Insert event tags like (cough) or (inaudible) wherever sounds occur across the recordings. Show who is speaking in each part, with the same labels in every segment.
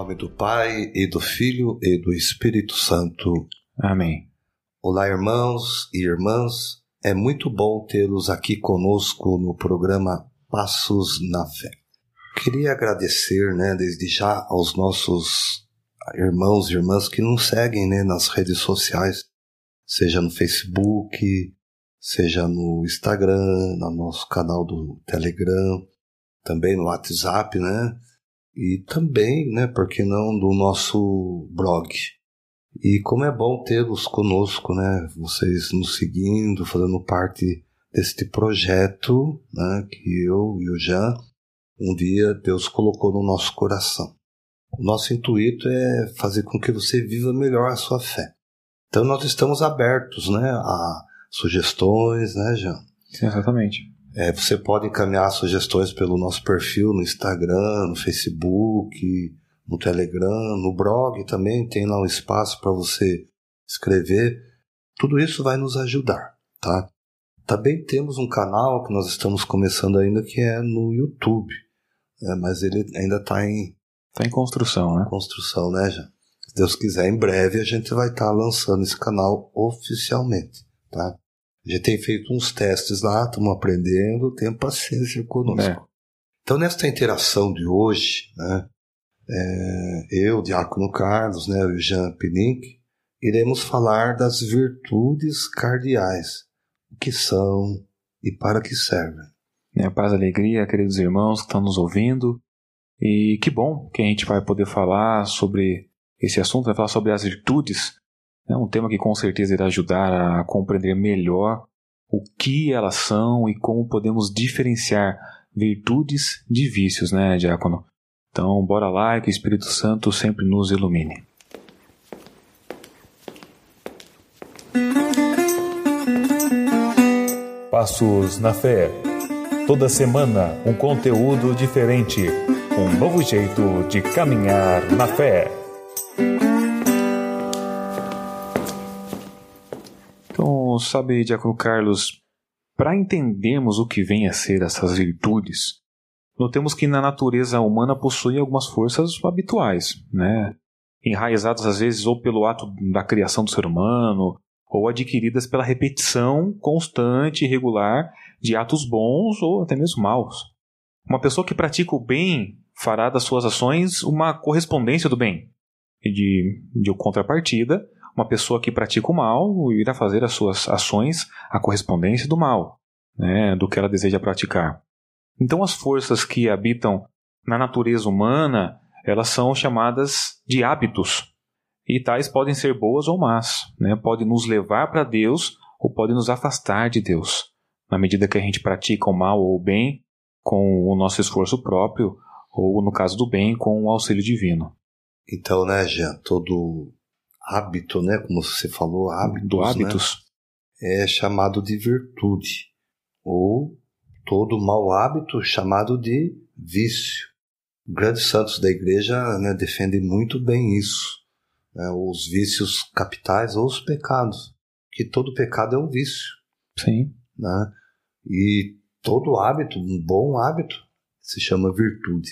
Speaker 1: nome do Pai, e do Filho, e do Espírito Santo.
Speaker 2: Amém.
Speaker 1: Olá, irmãos e irmãs. É muito bom tê-los aqui conosco no programa Passos na Fé. Queria agradecer, né, desde já aos nossos irmãos e irmãs que nos seguem, né, nas redes sociais, seja no Facebook, seja no Instagram, no nosso canal do Telegram, também no WhatsApp, né? E também, né, por que não, do nosso blog. E como é bom tê-los conosco, né? Vocês nos seguindo, fazendo parte deste projeto, né, que eu e o Jean um dia Deus colocou no nosso coração. O nosso intuito é fazer com que você viva melhor a sua fé. Então nós estamos abertos, né, a sugestões, né, Jean?
Speaker 2: Sim, exatamente.
Speaker 1: É, você pode encaminhar sugestões pelo nosso perfil no Instagram, no Facebook, no Telegram, no blog também tem lá um espaço para você escrever. Tudo isso vai nos ajudar, tá? Também temos um canal que nós estamos começando ainda que é no YouTube, é, mas ele ainda está em
Speaker 2: Está em construção, né?
Speaker 1: construção, né, já? Se Deus quiser, em breve a gente vai estar lançando esse canal oficialmente, tá? A gente tem feito uns testes lá, estamos aprendendo, tenha paciência conosco.
Speaker 2: É.
Speaker 1: Então, nesta interação de hoje, né, é, eu, Diácono Carlos, né, o Jean Pinink, iremos falar das virtudes cardeais, o que são e para que servem.
Speaker 2: Minha paz e alegria, queridos irmãos que estão nos ouvindo. E que bom que a gente vai poder falar sobre esse assunto, vai falar sobre as virtudes. É um tema que com certeza irá ajudar a compreender melhor o que elas são e como podemos diferenciar virtudes de vícios, né, Diácono? Então, bora lá e que o Espírito Santo sempre nos ilumine.
Speaker 3: Passos na Fé. Toda semana um conteúdo diferente, um novo jeito de caminhar na fé.
Speaker 2: Sabe, Diácono Carlos, para entendermos o que vem a ser essas virtudes, notemos que na natureza humana possui algumas forças habituais, né? enraizadas às vezes ou pelo ato da criação do ser humano, ou adquiridas pela repetição constante e regular de atos bons ou até mesmo maus. Uma pessoa que pratica o bem fará das suas ações uma correspondência do bem. E de, de contrapartida, uma pessoa que pratica o mal irá fazer as suas ações a correspondência do mal, né, do que ela deseja praticar. Então, as forças que habitam na natureza humana, elas são chamadas de hábitos. E tais podem ser boas ou más, né? Podem nos levar para Deus ou podem nos afastar de Deus. Na medida que a gente pratica o mal ou o bem com o nosso esforço próprio, ou no caso do bem, com o auxílio divino.
Speaker 1: Então, né, Jean, todo hábito, né, como você falou, hábitos,
Speaker 2: Do hábitos,
Speaker 1: né, é chamado de virtude, ou todo mau hábito chamado de vício. Grandes santos da igreja né, defendem muito bem isso, né, os vícios capitais ou os pecados, que todo pecado é um vício,
Speaker 2: sim.
Speaker 1: né, e todo hábito, um bom hábito, se chama virtude.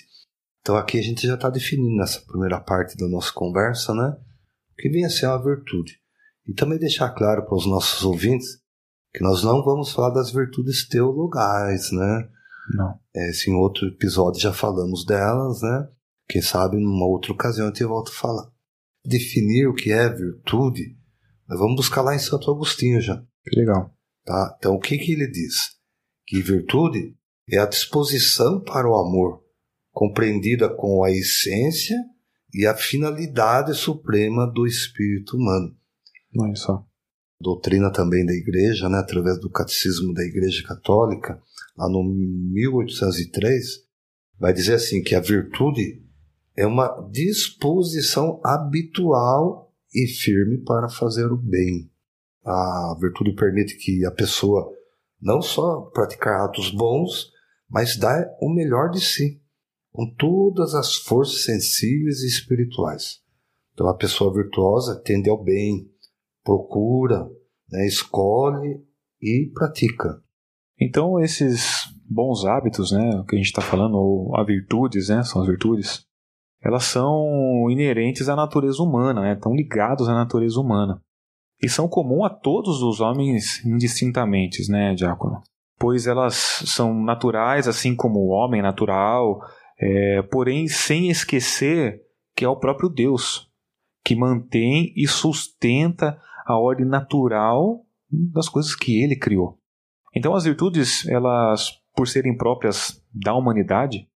Speaker 1: Então aqui a gente já está definindo nessa primeira parte da nossa conversa, né? Que vem a ser uma virtude. E também deixar claro para os nossos ouvintes que nós não vamos falar das virtudes teologais, né?
Speaker 2: Não.
Speaker 1: É, em outro episódio já falamos delas, né? Quem sabe numa outra ocasião a gente volta a falar. Definir o que é virtude, nós vamos buscar lá em Santo Agostinho já.
Speaker 2: Que legal.
Speaker 1: Tá? Então, o que, que ele diz? Que virtude é a disposição para o amor, compreendida com a essência e a finalidade suprema do espírito humano.
Speaker 2: Olha só.
Speaker 1: Doutrina também da Igreja, né, através do Catecismo da Igreja Católica, lá no 1803, vai dizer assim que a virtude é uma disposição habitual e firme para fazer o bem. A virtude permite que a pessoa não só praticar atos bons, mas dá o melhor de si, com todas as forças sensíveis e espirituais. Então a pessoa virtuosa tende ao bem, procura, né, escolhe e pratica.
Speaker 2: Então, esses bons hábitos, né, que a gente está falando, ou as virtudes, né, são as virtudes, elas são inerentes à natureza humana, né? estão ligados à natureza humana. E são comum a todos os homens indistintamente, né, Diácono? Pois elas são naturais, assim como o homem natural, é, porém sem esquecer que é o próprio Deus que mantém e sustenta a ordem natural das coisas que ele criou. Então as virtudes, elas por serem próprias da humanidade,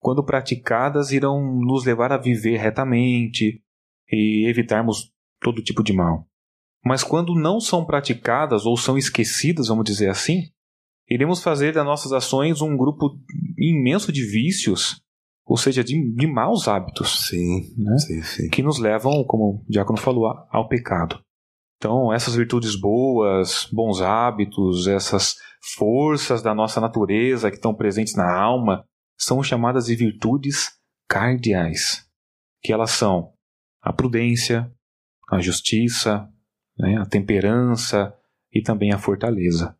Speaker 2: quando praticadas irão nos levar a viver retamente e evitarmos todo tipo de mal. Mas quando não são praticadas ou são esquecidas, vamos dizer assim, iremos fazer das nossas ações um grupo imenso de vícios, ou seja, de, de maus hábitos.
Speaker 1: Sim,
Speaker 2: né?
Speaker 1: sim, sim.
Speaker 2: Que nos levam, como o Diácono falou, ao pecado. Então, essas virtudes boas, bons hábitos, essas forças da nossa natureza que estão presentes na alma, são chamadas de virtudes cardeais, que elas são a prudência, a justiça, né, a temperança e também a fortaleza.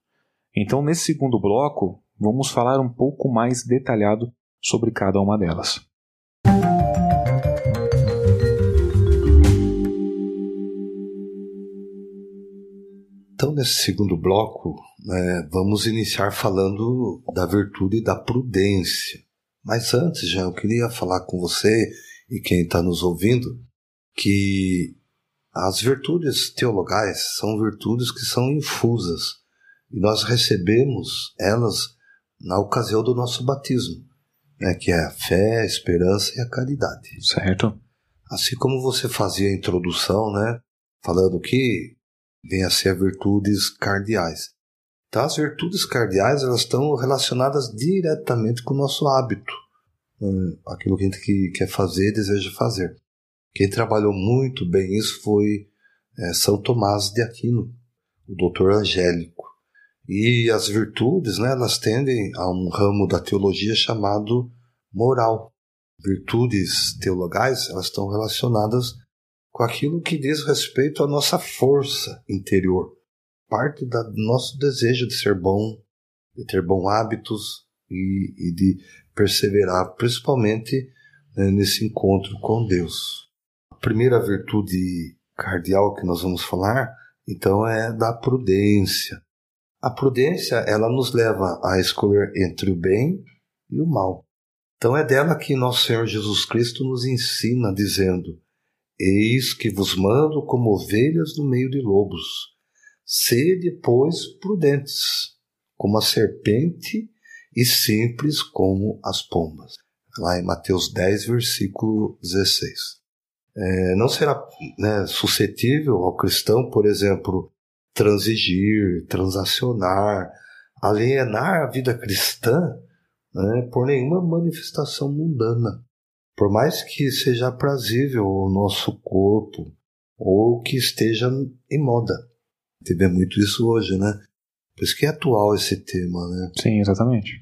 Speaker 2: Então, nesse segundo bloco, vamos falar um pouco mais detalhado sobre cada uma delas.
Speaker 1: Então, nesse segundo bloco, né, vamos iniciar falando da virtude da prudência. Mas antes, já eu queria falar com você e quem está nos ouvindo que as virtudes teologais são virtudes que são infusas e nós recebemos elas na ocasião do nosso batismo, né, que é a fé, a esperança e a caridade.
Speaker 2: Certo.
Speaker 1: Assim como você fazia a introdução, né, falando que vem a ser virtudes cardeais. Então, as virtudes cardeais elas estão relacionadas diretamente com o nosso hábito, né, aquilo que a gente quer fazer, deseja fazer. Quem trabalhou muito bem isso foi é, São Tomás de Aquino, o doutor Angélico. E as virtudes, né, elas tendem a um ramo da teologia chamado moral. Virtudes teologais, elas estão relacionadas com aquilo que diz respeito à nossa força interior, parte do nosso desejo de ser bom, de ter bons hábitos e, e de perseverar, principalmente né, nesse encontro com Deus primeira virtude cardial que nós vamos falar, então, é da prudência. A prudência, ela nos leva a escolher entre o bem e o mal. Então é dela que nosso Senhor Jesus Cristo nos ensina, dizendo: Eis que vos mando como ovelhas no meio de lobos. Sede, pois, prudentes, como a serpente, e simples como as pombas. Lá em Mateus 10, versículo 16 é, não será né, suscetível ao cristão, por exemplo, transigir, transacionar, alienar a vida cristã né, por nenhuma manifestação mundana. Por mais que seja aprazível ao nosso corpo ou que esteja em moda. Vê muito isso hoje, né? Por isso que é atual esse tema, né?
Speaker 2: Sim, exatamente.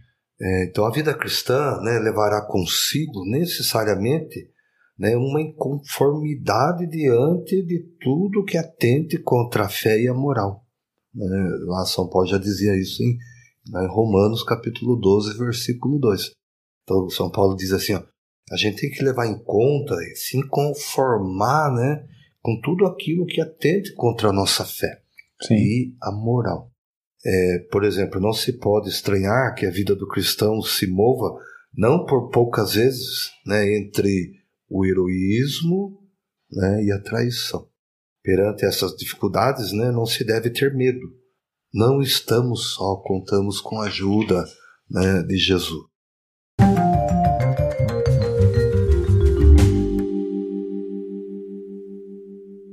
Speaker 1: É, então a vida cristã né, levará consigo necessariamente né, uma inconformidade diante de tudo que atente contra a fé e a moral. Né, lá São Paulo já dizia isso em, né, Romanos capítulo 12, versículo 2. Então São Paulo diz assim, ó, a gente tem que levar em conta e se conformar né, com tudo aquilo que atente contra a nossa fé
Speaker 2: Sim.
Speaker 1: e a moral. É, por exemplo, não se pode estranhar que a vida do cristão se mova não por poucas vezes né, entre o heroísmo né, e a traição. Perante essas dificuldades, né, não se deve ter medo. Não estamos só, contamos com a ajuda né, de Jesus.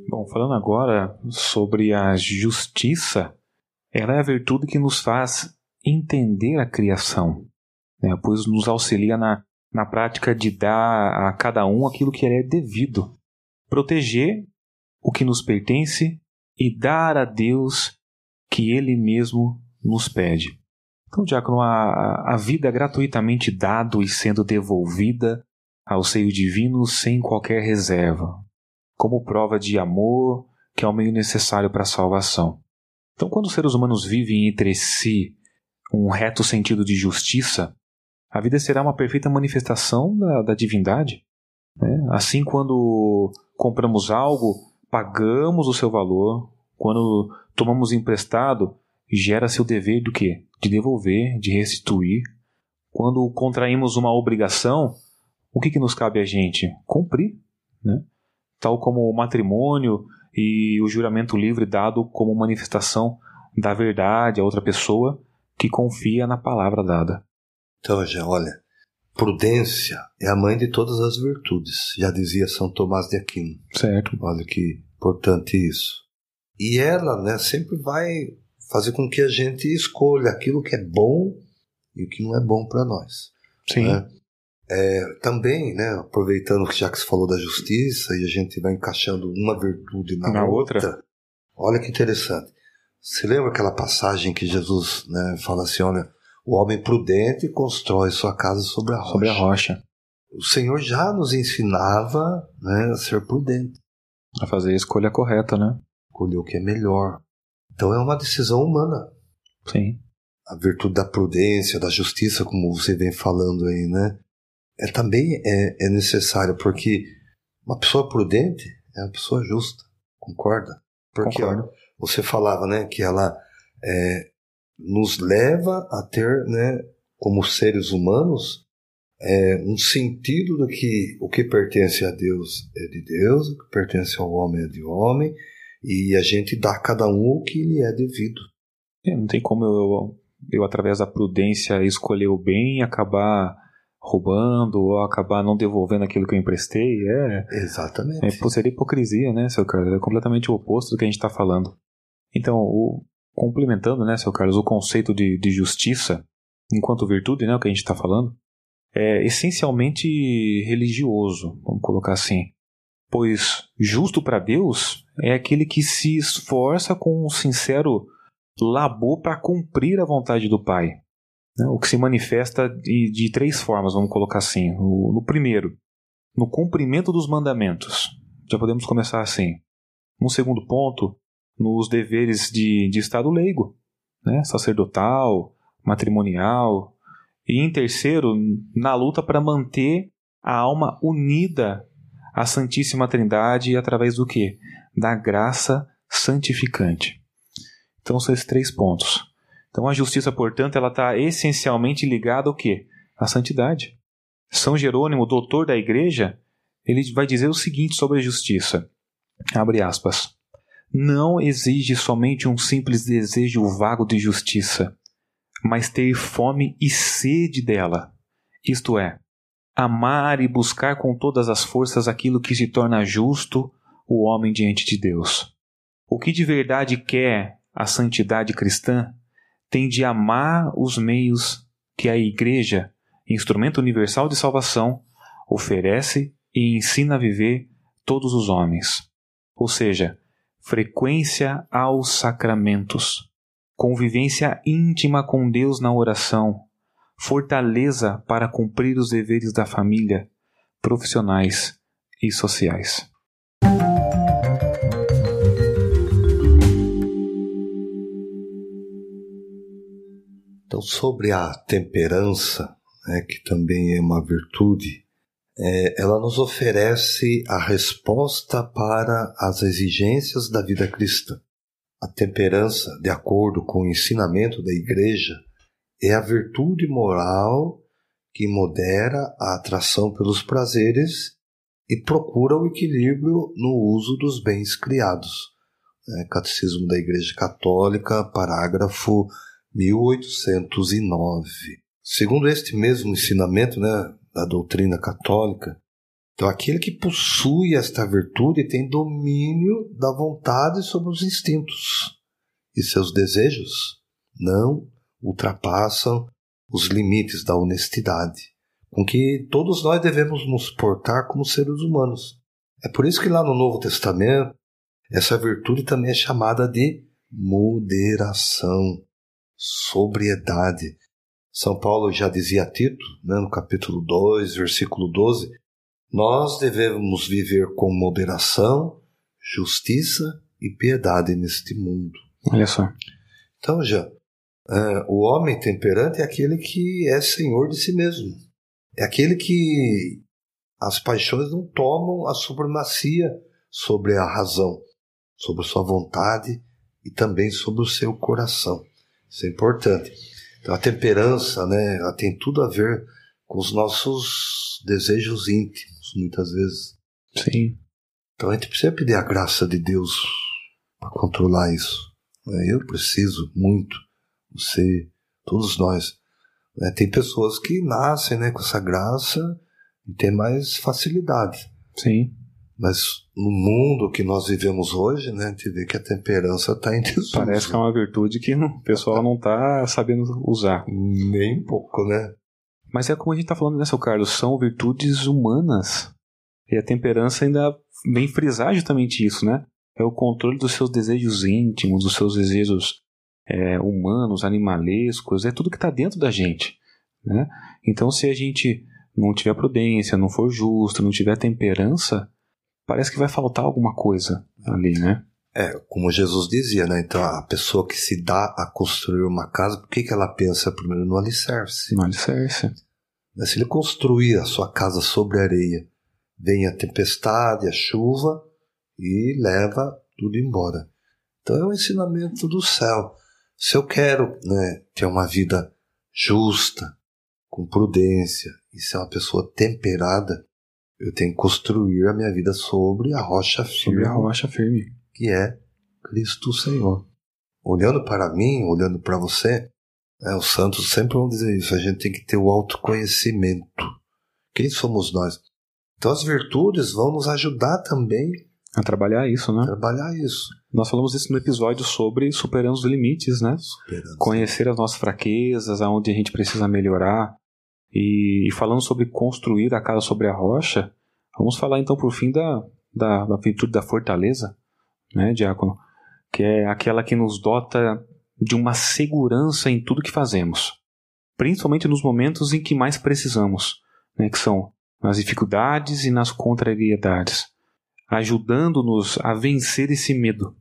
Speaker 2: Bom, falando agora sobre a justiça, ela é a virtude que nos faz entender a criação, né, pois nos auxilia na na prática de dar a cada um aquilo que é devido, proteger o que nos pertence e dar a Deus que Ele mesmo nos pede. Então, diácono, a, a vida é gratuitamente dado e sendo devolvida ao seio divino sem qualquer reserva, como prova de amor que é o meio necessário para a salvação. Então, quando os seres humanos vivem entre si um reto sentido de justiça, a vida será uma perfeita manifestação da, da divindade. Né? Assim, quando compramos algo, pagamos o seu valor. Quando tomamos emprestado, gera-se o dever do quê? De devolver, de restituir. Quando contraímos uma obrigação, o que, que nos cabe a gente? Cumprir. Né? Tal como o matrimônio e o juramento livre dado como manifestação da verdade a outra pessoa que confia na palavra dada.
Speaker 1: Então, já olha, prudência é a mãe de todas as virtudes, já dizia São Tomás de Aquino.
Speaker 2: Certo.
Speaker 1: Olha que importante isso. E ela, né, sempre vai fazer com que a gente escolha aquilo que é bom e o que não é bom para nós.
Speaker 2: Sim.
Speaker 1: Né? É, também, né, aproveitando que já que você falou da justiça e a gente vai encaixando uma virtude na,
Speaker 2: Na
Speaker 1: outra,
Speaker 2: outra.
Speaker 1: olha que interessante. Você lembra aquela passagem que Jesus né, fala assim: olha, o homem prudente constrói sua casa sobre a rocha.
Speaker 2: Sobre a rocha.
Speaker 1: O Senhor já nos ensinava né, a ser prudente,
Speaker 2: A fazer a escolha correta, né?
Speaker 1: escolher o que é melhor. Então é uma decisão humana.
Speaker 2: Sim.
Speaker 1: a virtude da prudência, da justiça, como você vem falando aí, né? É também é, é necessário, porque uma pessoa prudente é uma pessoa justa, concorda? Porque ó, você falava, né, que ela é, nos leva a ter, né, como seres humanos, é, um sentido do que o que pertence a Deus é de Deus, o que pertence ao homem é de homem, e a gente dá a cada um o que lhe é devido.
Speaker 2: É, não tem como eu, eu, através da prudência, escolher o bem e acabar roubando ou acabar não devolvendo aquilo que eu emprestei. É,
Speaker 1: Exatamente.
Speaker 2: é, seria hipocrisia, né, seu Carlos? É completamente o oposto do que a gente está falando. Então, o, complementando, né, seu Carlos, o conceito de, de justiça enquanto virtude, né, o que a gente está falando, é essencialmente religioso, vamos colocar assim. Pois justo para Deus é aquele que se esforça com um sincero labor para cumprir a vontade do Pai. né? O que se manifesta de, de três formas, vamos colocar assim. O- no primeiro, no cumprimento dos mandamentos. Já podemos começar assim. No segundo ponto, nos deveres de, de Estado leigo, né? sacerdotal, matrimonial. E em terceiro, na luta para manter a alma unida à Santíssima Trindade através do que? Da graça santificante. Então são esses três pontos. Então a justiça, portanto, ela está essencialmente ligada ao quê? À santidade. São Jerônimo, doutor da igreja, ele vai dizer o seguinte sobre a justiça. Abre aspas. Não exige somente um simples desejo vago de justiça, mas ter fome e sede dela. Isto é, amar e buscar com todas as forças aquilo que se torna justo o homem diante de Deus. O que de verdade quer a santidade cristã tem de amar os meios que a Igreja, instrumento universal de salvação, oferece e ensina a viver todos os homens. Ou seja, frequência aos sacramentos, convivência íntima com Deus na oração, fortaleza para cumprir os deveres da família, profissionais e sociais.
Speaker 1: Então, sobre a temperança, né, que também é uma virtude, é, ela nos oferece a resposta para as exigências da vida cristã. A temperança, de acordo com o ensinamento da Igreja, é a virtude moral que modera a atração pelos prazeres e procura o equilíbrio no uso dos bens criados. É, Catecismo da Igreja Católica, parágrafo 1809. Segundo este mesmo ensinamento né, da doutrina católica, então aquele que possui esta virtude tem domínio da vontade sobre os instintos e seus desejos não ultrapassam os limites da honestidade, com que todos nós devemos nos portar como seres humanos. É por isso que lá no Novo Testamento essa virtude também é chamada de moderação sobriedade. São Paulo já dizia a Tito, né, no capítulo 2, versículo 12: Nós devemos viver com moderação, justiça e piedade neste mundo.
Speaker 2: Olha só.
Speaker 1: Então, já, é, o homem temperante é aquele que é senhor de si mesmo. É aquele que as paixões não tomam a supremacia sobre a razão, sobre a sua vontade e também sobre o seu coração. Isso é importante. Então, a temperança, né, ela tem tudo a ver com os nossos desejos íntimos, muitas vezes.
Speaker 2: Sim.
Speaker 1: Então a gente precisa pedir a graça de Deus para controlar isso. Né? Eu preciso muito, você, todos nós. Né? Tem pessoas que nascem né, com essa graça e têm mais facilidade.
Speaker 2: Sim.
Speaker 1: Mas no mundo que nós vivemos hoje, né, a gente vê que a temperança está em desuso.
Speaker 2: Parece que é uma virtude que o pessoal não está sabendo usar.
Speaker 1: Nem um pouco, né?
Speaker 2: Mas é como a gente está falando, né, seu Carlos? São virtudes humanas. E a temperança ainda vem frisar justamente isso, né? É o controle dos seus desejos íntimos, dos seus desejos é, humanos, animalescos, é tudo que está dentro da gente. Né? Então, se a gente não tiver prudência, não for justo, não tiver temperança, parece que vai faltar alguma coisa ali, né?
Speaker 1: É, como Jesus dizia, né? Então, a pessoa que se dá a construir uma casa, por que, que ela pensa primeiro no alicerce?
Speaker 2: No alicerce.
Speaker 1: Se ele construir a sua casa sobre areia, vem a tempestade, a chuva e leva tudo embora. Então é um ensinamento do céu. Se eu quero né, ter uma vida justa, com prudência e ser uma pessoa temperada, eu tenho que construir a minha vida sobre a rocha firme.
Speaker 2: Sobre a rocha firme.
Speaker 1: Que é Cristo Senhor. Olhando para mim, olhando para você, né, os santos sempre vão dizer isso. A gente tem que ter o autoconhecimento. Quem somos nós? Então as virtudes vão nos ajudar também
Speaker 2: a trabalhar isso, né?
Speaker 1: Trabalhar isso.
Speaker 2: Nós falamos isso no episódio sobre superando os limites, né?
Speaker 1: Superando.
Speaker 2: Conhecer as nossas fraquezas, aonde a gente precisa melhorar. E, falando sobre construir a casa sobre a rocha, vamos falar então por fim da, da, da virtude da fortaleza, né, Diácono? Que é aquela que nos dota de uma segurança em tudo que fazemos. Principalmente nos momentos em que mais precisamos, né, que são nas dificuldades e nas contrariedades, ajudando-nos a vencer esse medo.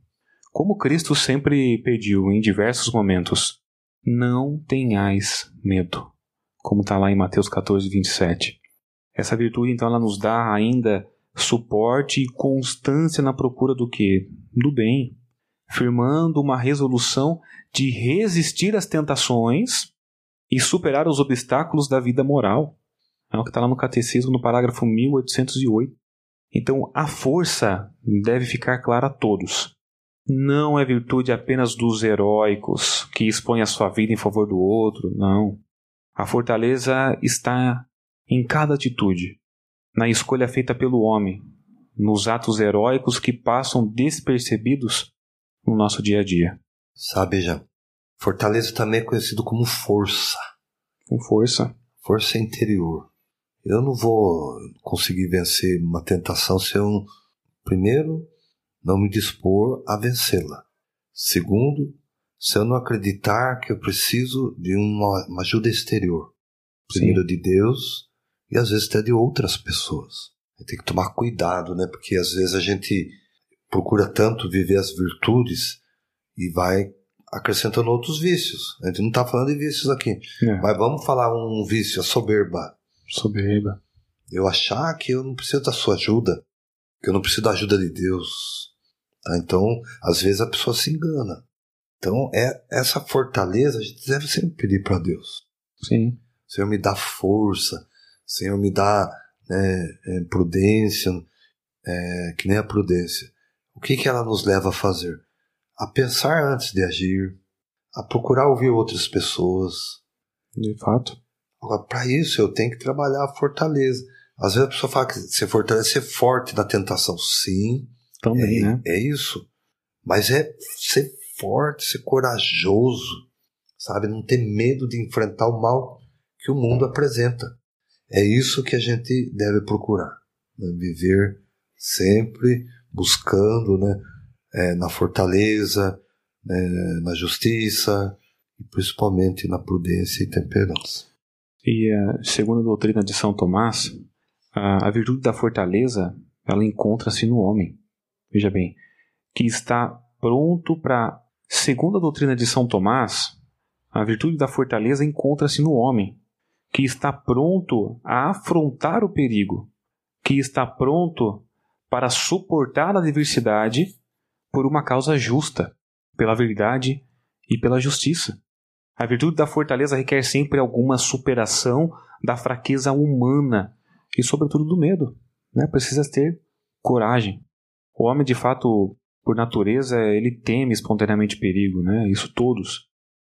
Speaker 2: Como Cristo sempre pediu em diversos momentos: não tenhais medo, como está lá em Mateus 14, 27. Essa virtude, então, ela nos dá ainda suporte e constância na procura do que? Do bem, firmando uma resolução de resistir às tentações e superar os obstáculos da vida moral. É o que está lá no Catecismo, no parágrafo 1808. Então, a força deve ficar clara a todos. Não é virtude apenas dos heróicos que expõem a sua vida em favor do outro, não. A fortaleza está em cada atitude, na escolha feita pelo homem, nos atos heróicos que passam despercebidos no nosso dia a dia.
Speaker 1: Sabe, já, fortaleza também é conhecido como força.
Speaker 2: Com força.
Speaker 1: Força interior. Eu não vou conseguir vencer uma tentação se eu, primeiro, não me dispor a vencê-la. Segundo, se eu não acreditar que eu preciso de uma, uma ajuda exterior. Primeiro Sim. de Deus e às vezes até de outras pessoas. Tem que tomar cuidado, né? Porque às vezes a gente procura tanto viver as virtudes e vai acrescentando outros vícios. A gente não está falando de vícios aqui, é. mas vamos falar um vício, a soberba.
Speaker 2: Soberba.
Speaker 1: Eu achar que eu não preciso da sua ajuda, que eu não preciso da ajuda de Deus. Tá? Então, às vezes a pessoa se engana. Então, é essa fortaleza a gente deve sempre pedir para Deus.
Speaker 2: Sim.
Speaker 1: Senhor, me dá força. Senhor, me dá né, é, prudência, é, que nem a prudência. O que, que ela nos leva a fazer? A pensar antes de agir, a procurar ouvir outras pessoas.
Speaker 2: De fato.
Speaker 1: Agora, para isso eu tenho que trabalhar a fortaleza. Às vezes a pessoa fala que ser fortaleza é ser forte na tentação. Sim,
Speaker 2: também,
Speaker 1: é,
Speaker 2: né?
Speaker 1: É isso. Mas é ser forte, ser corajoso, sabe? Não ter medo de enfrentar o mal que o mundo apresenta. É isso que a gente deve procurar. Né? Viver sempre buscando né? É, na fortaleza, né? na justiça e principalmente na prudência e temperança.
Speaker 2: E uh, segundo a doutrina de São Tomás, a virtude da fortaleza ela encontra-se no homem. Veja bem, que está pronto para. Segundo a doutrina de São Tomás, a virtude da fortaleza encontra-se no homem, que está pronto a afrontar o perigo, que está pronto para suportar a adversidade por uma causa justa, pela verdade e pela justiça. A virtude da fortaleza requer sempre alguma superação da fraqueza humana e, sobretudo, do medo. Né? Precisa ter coragem. O homem, de fato, por natureza, ele teme espontaneamente perigo, né? Isso todos.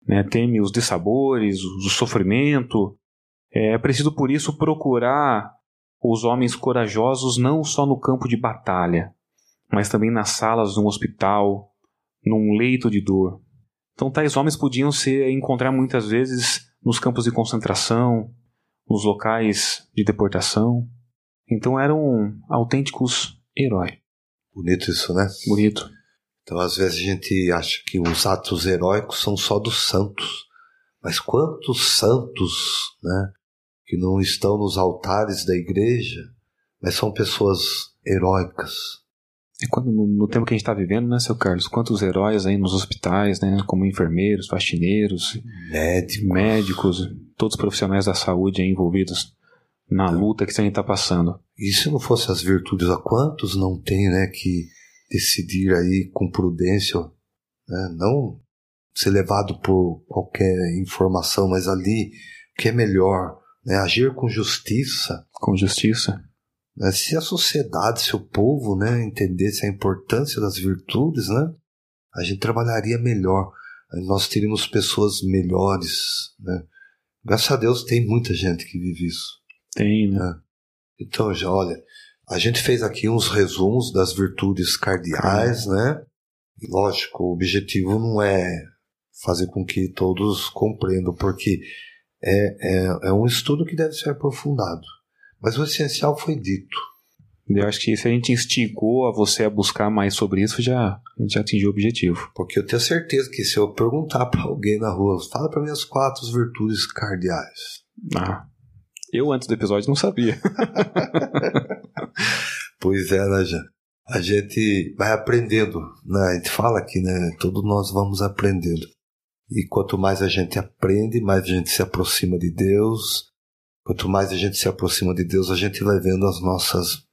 Speaker 2: Né? Teme os dissabores, o sofrimento. É preciso, por isso, procurar os homens corajosos não só no campo de batalha, mas também nas salas de um hospital, num leito de dor. Então, tais homens podiam se encontrar muitas vezes nos campos de concentração, nos locais de deportação. Então, eram autênticos heróis.
Speaker 1: Bonito isso, né?
Speaker 2: Bonito.
Speaker 1: Então, às vezes a gente acha que os atos heróicos são só dos santos. Mas quantos santos, né, que não estão nos altares da igreja, mas são pessoas heróicas.
Speaker 2: E quando, no, no tempo que a gente está vivendo, né, seu Carlos? Quantos heróis aí nos hospitais, né? Como enfermeiros, faxineiros,
Speaker 1: médicos,
Speaker 2: médicos todos os profissionais da saúde envolvidos na luta que a gente está passando.
Speaker 1: E se não fosse as virtudes, a quantos não tem, né, que decidir aí com prudência, né, não ser levado por qualquer informação, mas ali o que é melhor, né, agir com justiça.
Speaker 2: Com justiça.
Speaker 1: Né, se a sociedade, se o povo, né, entendesse a importância das virtudes, né, a gente trabalharia melhor. Nós teríamos pessoas melhores, né. Graças a Deus tem muita gente que vive isso.
Speaker 2: Tem, né? É.
Speaker 1: Então, já olha, a gente fez aqui uns resumos das virtudes cardeais, né? E, lógico, o objetivo não é fazer com que todos compreendam, porque é, é, é um estudo que deve ser aprofundado. Mas o essencial foi dito.
Speaker 2: Eu acho que se a gente instigou a você a buscar mais sobre isso, já, a gente já atingiu o objetivo.
Speaker 1: Porque eu tenho certeza que se eu perguntar para alguém na rua, fala para mim as quatro virtudes cardeais.
Speaker 2: Ah, eu, antes do episódio, não sabia. (laughs)
Speaker 1: pois é, né, já. A gente vai aprendendo, né? A gente fala aqui, né? Todos nós vamos aprendendo. E quanto mais a gente aprende, mais a gente se aproxima de Deus. Quanto mais a gente se aproxima de Deus, a gente vai vendo as nossas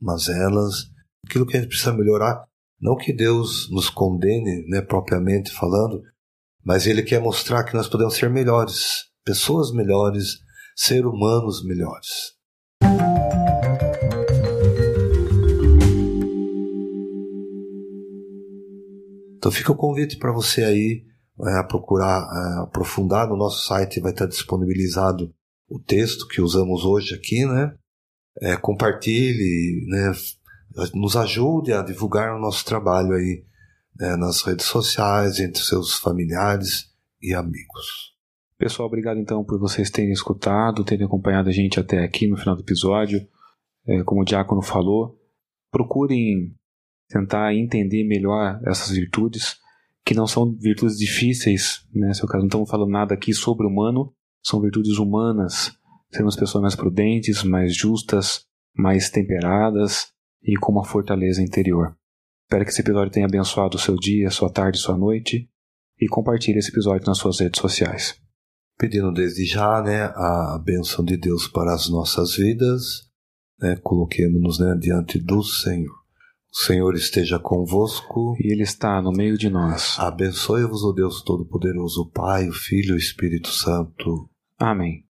Speaker 1: mazelas, aquilo que a gente precisa melhorar. Não que Deus nos condene, né, propriamente falando, mas Ele quer mostrar que nós podemos ser melhores, pessoas melhores, ser humanos melhores. Então fica o convite para você aí é, procurar é, aprofundar no nosso site, vai estar disponibilizado o texto que usamos hoje aqui, né? É, compartilhe, né? nos ajude a divulgar o nosso trabalho aí né? nas redes sociais, entre seus familiares e amigos.
Speaker 2: Pessoal, obrigado então por vocês terem escutado, terem acompanhado a gente até aqui no final do episódio. É, como o Diácono falou, procurem tentar entender melhor essas virtudes, que não são virtudes difíceis, né? Se eu caso não estamos falando nada aqui sobre humano, são virtudes humanas. Sermos pessoas mais prudentes, mais justas, mais temperadas e com uma fortaleza interior. Espero que esse episódio tenha abençoado o seu dia, sua tarde, sua noite e compartilhe esse episódio nas suas redes sociais
Speaker 1: pedindo desde já né, a bênção de Deus para as nossas vidas, né, coloquemos-nos né, diante do Senhor. O Senhor esteja convosco.
Speaker 2: E Ele está no meio de nós.
Speaker 1: Abençoe-vos, o Deus Todo-Poderoso, o Pai, o Filho e o Espírito Santo.
Speaker 2: Amém.